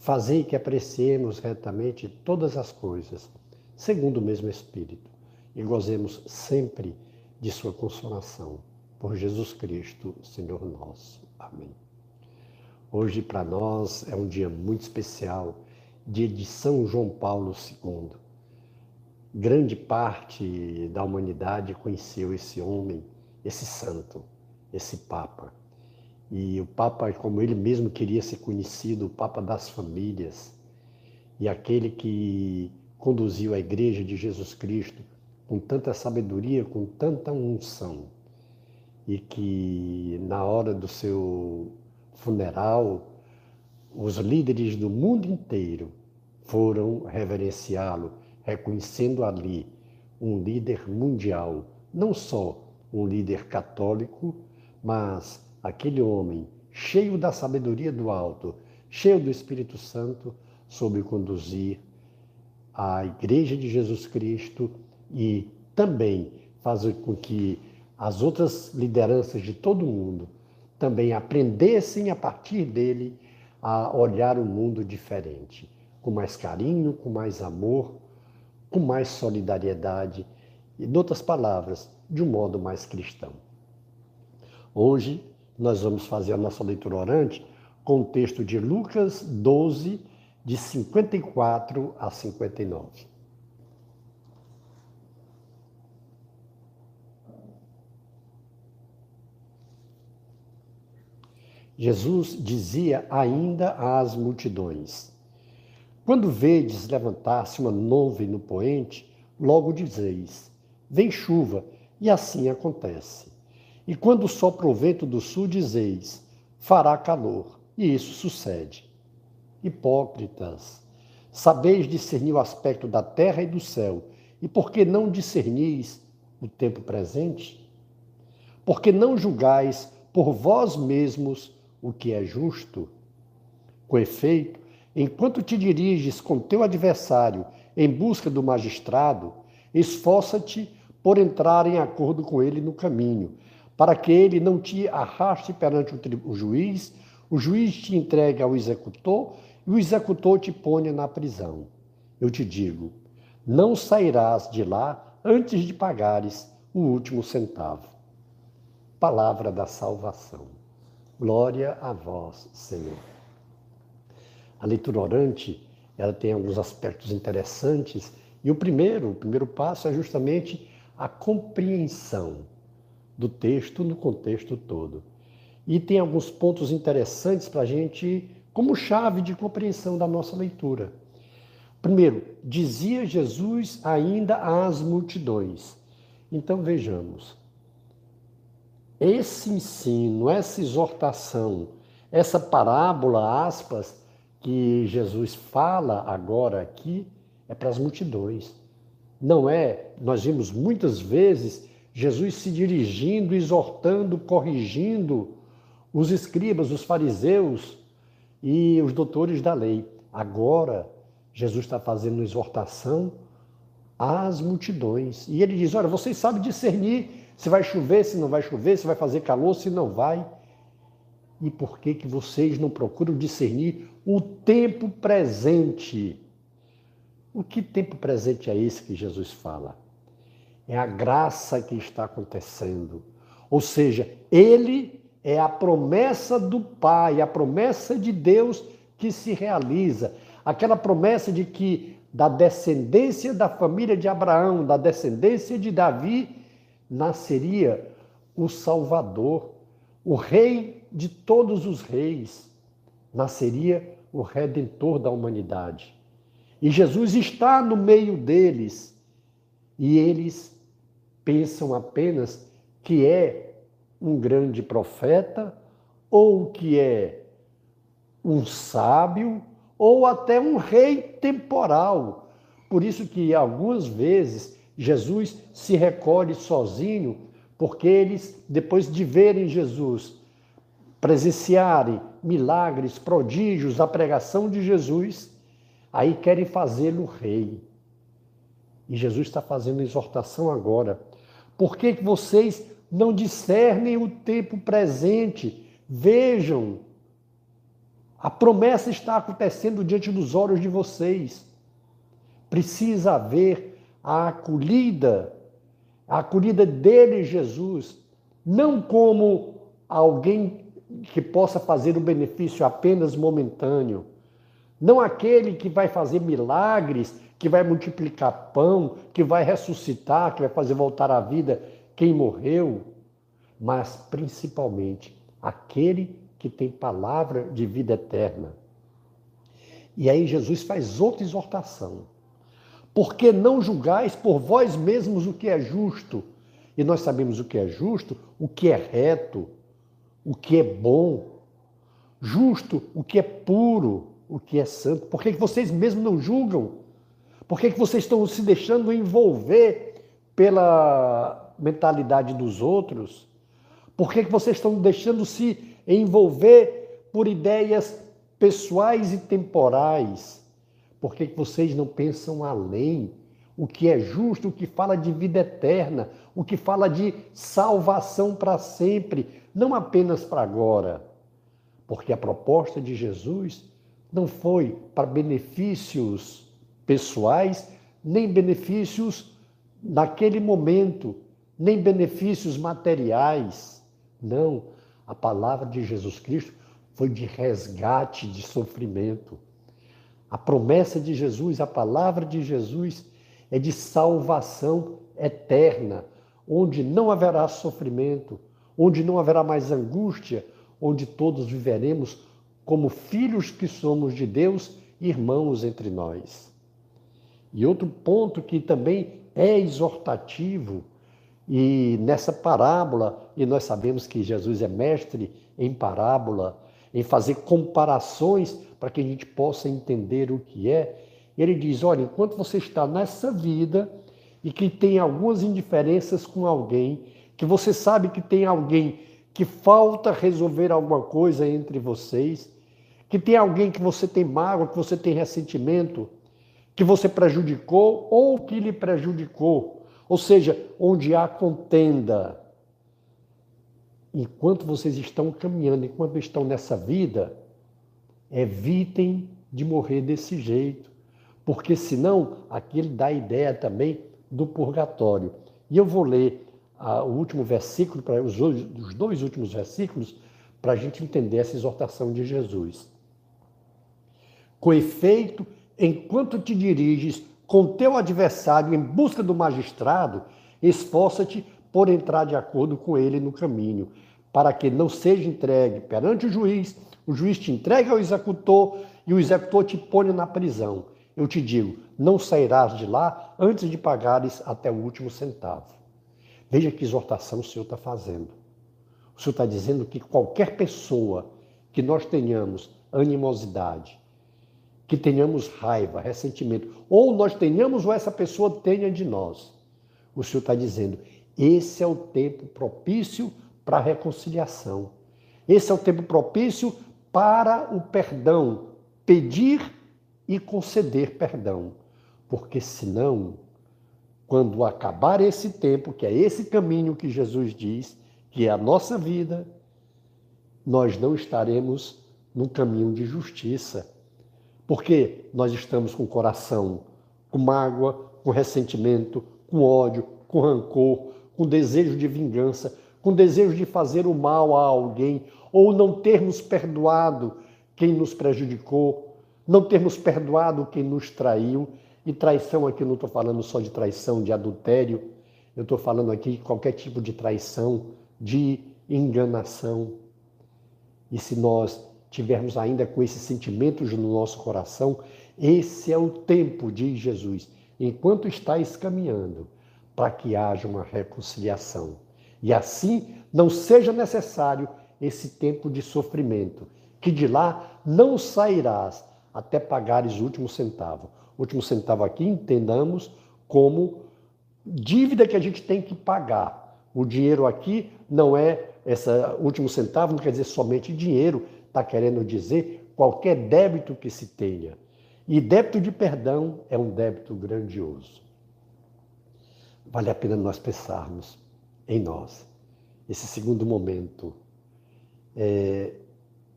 Fazei que apreciemos retamente todas as coisas, segundo o mesmo Espírito, e gozemos sempre de Sua consolação. Por Jesus Cristo, Senhor nosso. Amém. Hoje, para nós, é um dia muito especial, dia de São João Paulo II. Grande parte da humanidade conheceu esse homem, esse santo, esse Papa e o Papa, como ele mesmo queria ser conhecido, o Papa das famílias, e aquele que conduziu a Igreja de Jesus Cristo com tanta sabedoria, com tanta unção, e que na hora do seu funeral, os líderes do mundo inteiro foram reverenciá-lo, reconhecendo ali um líder mundial, não só um líder católico, mas aquele homem cheio da sabedoria do alto, cheio do Espírito Santo, soube conduzir a Igreja de Jesus Cristo e também fazer com que as outras lideranças de todo o mundo também aprendessem a partir dele a olhar o mundo diferente, com mais carinho, com mais amor, com mais solidariedade e, em outras palavras, de um modo mais cristão. Hoje nós vamos fazer a nossa leitura orante com o texto de Lucas 12, de 54 a 59. Jesus dizia ainda às multidões: Quando vedes levantar-se uma nuvem no poente, logo dizeis: Vem chuva, e assim acontece. E quando sopra o vento do sul, dizeis: fará calor. E isso sucede. Hipócritas, sabeis discernir o aspecto da terra e do céu, e por que não discernis o tempo presente? Porque não julgais por vós mesmos o que é justo? Com efeito, enquanto te diriges com teu adversário em busca do magistrado, esforça-te por entrar em acordo com ele no caminho, para que ele não te arraste perante o juiz, o juiz te entregue ao executor e o executor te ponha na prisão. Eu te digo, não sairás de lá antes de pagares o último centavo. Palavra da salvação. Glória a vós, Senhor. A leitura orante, ela tem alguns aspectos interessantes, e o primeiro, o primeiro passo é justamente a compreensão do texto no contexto todo. E tem alguns pontos interessantes para a gente, como chave de compreensão da nossa leitura. Primeiro, dizia Jesus ainda às multidões. Então vejamos. Esse ensino, essa exortação, essa parábola, aspas, que Jesus fala agora aqui, é para as multidões. Não é, nós vimos muitas vezes Jesus se dirigindo, exortando, corrigindo os escribas, os fariseus e os doutores da lei. Agora, Jesus está fazendo exortação às multidões. E ele diz: Olha, vocês sabem discernir se vai chover, se não vai chover, se vai fazer calor, se não vai. E por que, que vocês não procuram discernir o tempo presente? O que tempo presente é esse que Jesus fala? É a graça que está acontecendo. Ou seja, ele é a promessa do Pai, a promessa de Deus que se realiza. Aquela promessa de que da descendência da família de Abraão, da descendência de Davi, nasceria o Salvador, o Rei de todos os reis, nasceria o Redentor da humanidade. E Jesus está no meio deles, e eles pensam apenas que é um grande profeta, ou que é um sábio, ou até um rei temporal, Por isso que algumas vezes Jesus se recolhe sozinho, porque eles, depois de verem Jesus, presenciarem milagres, prodígios, a pregação de Jesus, aí querem fazê-lo rei. E Jesus está fazendo exortação agora. Por que, que vocês não discernem o tempo presente? Vejam, a promessa está acontecendo diante dos olhos de vocês. Precisa haver a acolhida, a acolhida dele, Jesus, não como alguém que possa fazer o benefício apenas momentâneo, não aquele que vai fazer milagres, que vai multiplicar pão, que vai ressuscitar, que vai fazer voltar à vida quem morreu, mas principalmente aquele que tem palavra de vida eterna. E aí Jesus faz outra exortação. Porque não julgais por vós mesmos o que é justo? E nós sabemos o que é justo, o que é reto, o que é bom. Justo, o que é puro, o que é santo. Por que vocês mesmos não julgam? Por que vocês estão se deixando envolver pela mentalidade dos outros? Por que vocês estão deixando se envolver por ideias pessoais e temporais. Por que vocês não pensam além? O que é justo, o que fala de vida eterna, o que fala de salvação para sempre, não apenas para agora. Porque a proposta de Jesus não foi para benefícios pessoais, nem benefícios naquele momento, nem benefícios materiais. Não, a palavra de Jesus Cristo foi de resgate, de sofrimento. A promessa de Jesus, a palavra de Jesus é de salvação eterna, onde não haverá sofrimento, onde não haverá mais angústia, onde todos viveremos como filhos que somos de Deus, irmãos entre nós. E outro ponto que também é exortativo e nessa parábola, e nós sabemos que Jesus é mestre em parábola, em fazer comparações para que a gente possa entender o que é. Ele diz: olha, enquanto você está nessa vida e que tem algumas indiferenças com alguém, que você sabe que tem alguém que falta resolver alguma coisa entre vocês, que tem alguém que você tem mágoa, que você tem ressentimento, que você prejudicou ou que lhe prejudicou ou seja, onde há contenda. Enquanto vocês estão caminhando, enquanto estão nessa vida, evitem de morrer desse jeito, porque senão aquilo dá a ideia também do purgatório. E eu vou ler ah, o último versículo, para os, os dois últimos versículos, para a gente entender essa exortação de Jesus. Com efeito, enquanto te diriges com teu adversário em busca do magistrado, esforça-te por entrar de acordo com ele no caminho, para que não seja entregue perante o juiz, o juiz te entregue ao executor e o executor te ponha na prisão. Eu te digo, não sairás de lá antes de pagares até o último centavo. Veja que exortação o Senhor está fazendo. O Senhor está dizendo que qualquer pessoa que nós tenhamos animosidade, que tenhamos raiva, ressentimento, ou nós tenhamos ou essa pessoa tenha de nós. O Senhor está dizendo: esse é o tempo propício para a reconciliação. Esse é o tempo propício para o perdão, pedir e conceder perdão. Porque senão, quando acabar esse tempo, que é esse caminho que Jesus diz, que é a nossa vida, nós não estaremos no caminho de justiça porque nós estamos com o coração com mágoa, com ressentimento, com ódio, com rancor, com desejo de vingança, com desejo de fazer o mal a alguém, ou não termos perdoado quem nos prejudicou, não termos perdoado quem nos traiu. E traição aqui não estou falando só de traição, de adultério, eu estou falando aqui de qualquer tipo de traição, de enganação. E se nós tivermos ainda com esses sentimentos no nosso coração, esse é o tempo, diz Jesus, enquanto estáis caminhando, para que haja uma reconciliação. E assim não seja necessário esse tempo de sofrimento, que de lá não sairás até pagares o último centavo. último centavo aqui, entendamos como dívida que a gente tem que pagar. O dinheiro aqui não é essa último centavo, não quer dizer somente dinheiro, está querendo dizer qualquer débito que se tenha. E débito de perdão é um débito grandioso. Vale a pena nós pensarmos em nós. Esse segundo momento. É,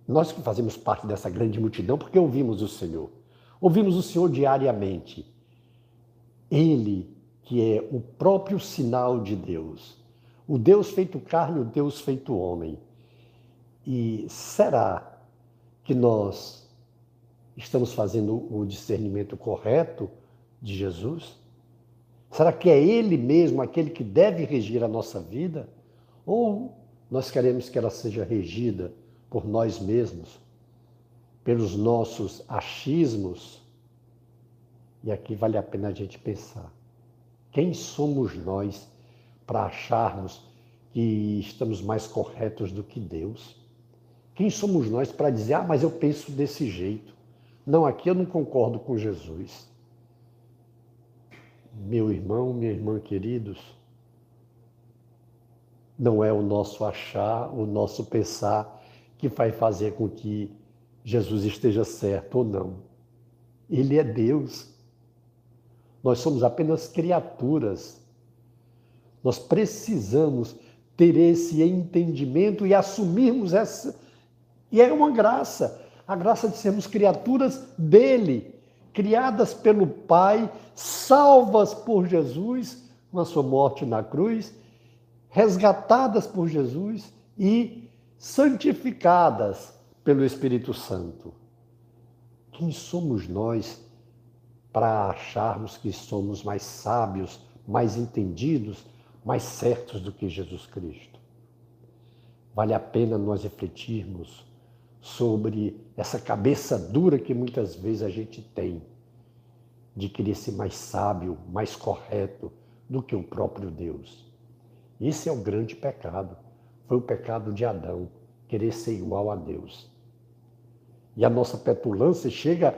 nós que fazemos parte dessa grande multidão, porque ouvimos o Senhor. Ouvimos o Senhor diariamente. Ele, que é o próprio sinal de Deus, o Deus feito carne, o Deus feito homem. E será que nós estamos fazendo o discernimento correto de Jesus? Será que é Ele mesmo aquele que deve regir a nossa vida? Ou nós queremos que ela seja regida por nós mesmos, pelos nossos achismos? E aqui vale a pena a gente pensar. Quem somos nós para acharmos que estamos mais corretos do que Deus? Quem somos nós para dizer, ah, mas eu penso desse jeito? Não, aqui eu não concordo com Jesus. Meu irmão, minha irmã queridos, não é o nosso achar, o nosso pensar que vai fazer com que Jesus esteja certo ou não. Ele é Deus. Nós somos apenas criaturas. Nós precisamos ter esse entendimento e assumirmos essa. E é uma graça a graça de sermos criaturas dele, criadas pelo Pai, salvas por Jesus na sua morte na cruz, resgatadas por Jesus e santificadas pelo Espírito Santo. Quem somos nós para acharmos que somos mais sábios, mais entendidos, mais certos do que Jesus Cristo? Vale a pena nós refletirmos sobre essa cabeça dura que muitas vezes a gente tem de querer ser mais sábio, mais correto do que o próprio Deus. Esse é o grande pecado. Foi o pecado de Adão, querer ser igual a Deus. E a nossa petulância chega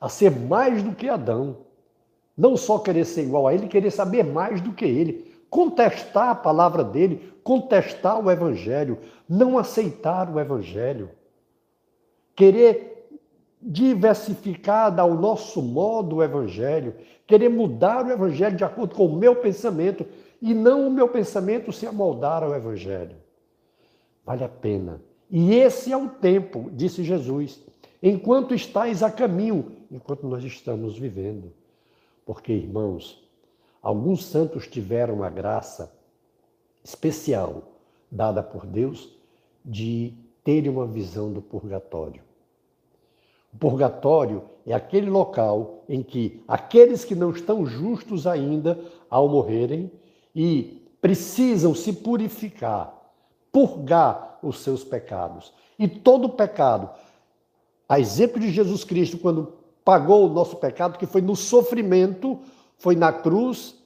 a ser mais do que Adão. Não só querer ser igual a ele, querer saber mais do que ele. Contestar a palavra dele, contestar o evangelho, não aceitar o evangelho. Querer diversificar ao nosso modo o evangelho, querer mudar o evangelho de acordo com o meu pensamento e não o meu pensamento se amoldar ao evangelho. Vale a pena. E esse é o tempo, disse Jesus, enquanto estáis a caminho, enquanto nós estamos vivendo. Porque, irmãos, alguns santos tiveram a graça especial dada por Deus de terem uma visão do purgatório. Purgatório é aquele local em que aqueles que não estão justos ainda ao morrerem e precisam se purificar, purgar os seus pecados. E todo pecado, a exemplo de Jesus Cristo, quando pagou o nosso pecado, que foi no sofrimento, foi na cruz,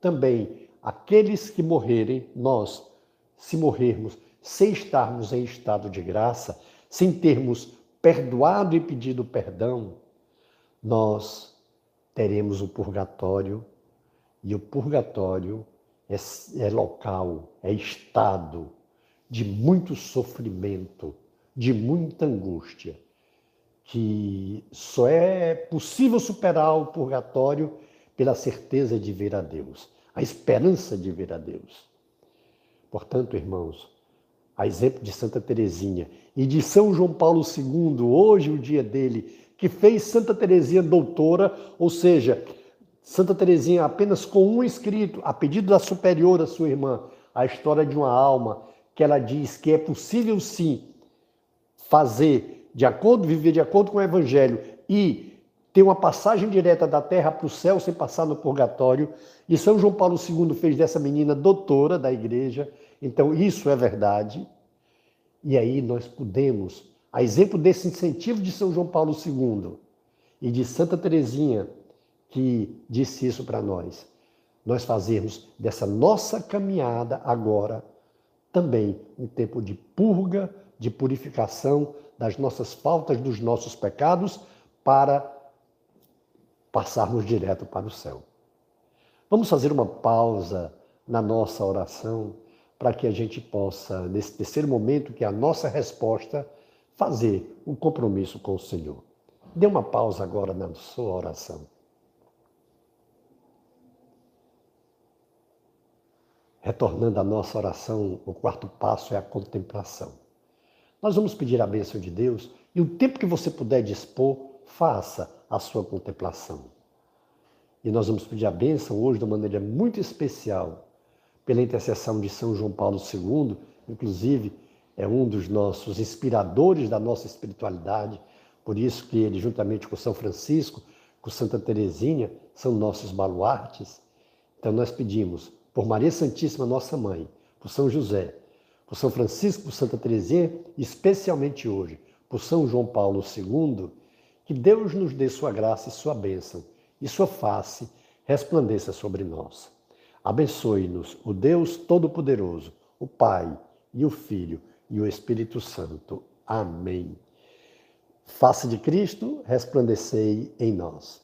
também aqueles que morrerem, nós, se morrermos sem estarmos em estado de graça, sem termos perdoado e pedido perdão, nós teremos o purgatório, e o purgatório é, é local, é estado de muito sofrimento, de muita angústia, que só é possível superar o purgatório pela certeza de ver a Deus, a esperança de ver a Deus. Portanto, irmãos, a exemplo de Santa Teresinha e de São João Paulo II, hoje o dia dele, que fez Santa Teresinha doutora, ou seja, Santa Teresinha apenas com um escrito, a pedido da superiora, sua irmã, a história de uma alma, que ela diz que é possível sim fazer de acordo, viver de acordo com o evangelho e ter uma passagem direta da terra para o céu sem passar no purgatório. E São João Paulo II fez dessa menina doutora da igreja então, isso é verdade. E aí nós podemos, a exemplo desse incentivo de São João Paulo II e de Santa Teresinha, que disse isso para nós, nós fazermos dessa nossa caminhada agora também um tempo de purga, de purificação das nossas faltas, dos nossos pecados, para passarmos direto para o céu. Vamos fazer uma pausa na nossa oração para que a gente possa, nesse terceiro momento, que é a nossa resposta, fazer um compromisso com o Senhor. Dê uma pausa agora na sua oração. Retornando à nossa oração, o quarto passo é a contemplação. Nós vamos pedir a bênção de Deus e o tempo que você puder dispor, faça a sua contemplação. E nós vamos pedir a bênção hoje de uma maneira muito especial, pela intercessão de São João Paulo II, inclusive é um dos nossos inspiradores da nossa espiritualidade, por isso que ele, juntamente com São Francisco, com Santa Teresinha, são nossos baluartes. Então nós pedimos por Maria Santíssima, nossa mãe, por São José, por São Francisco, por Santa Teresinha, especialmente hoje, por São João Paulo II, que Deus nos dê sua graça e sua bênção, e sua face resplandeça sobre nós. Abençoe-nos o Deus Todo-Poderoso, o Pai e o Filho e o Espírito Santo. Amém. Face de Cristo, resplandecei em nós.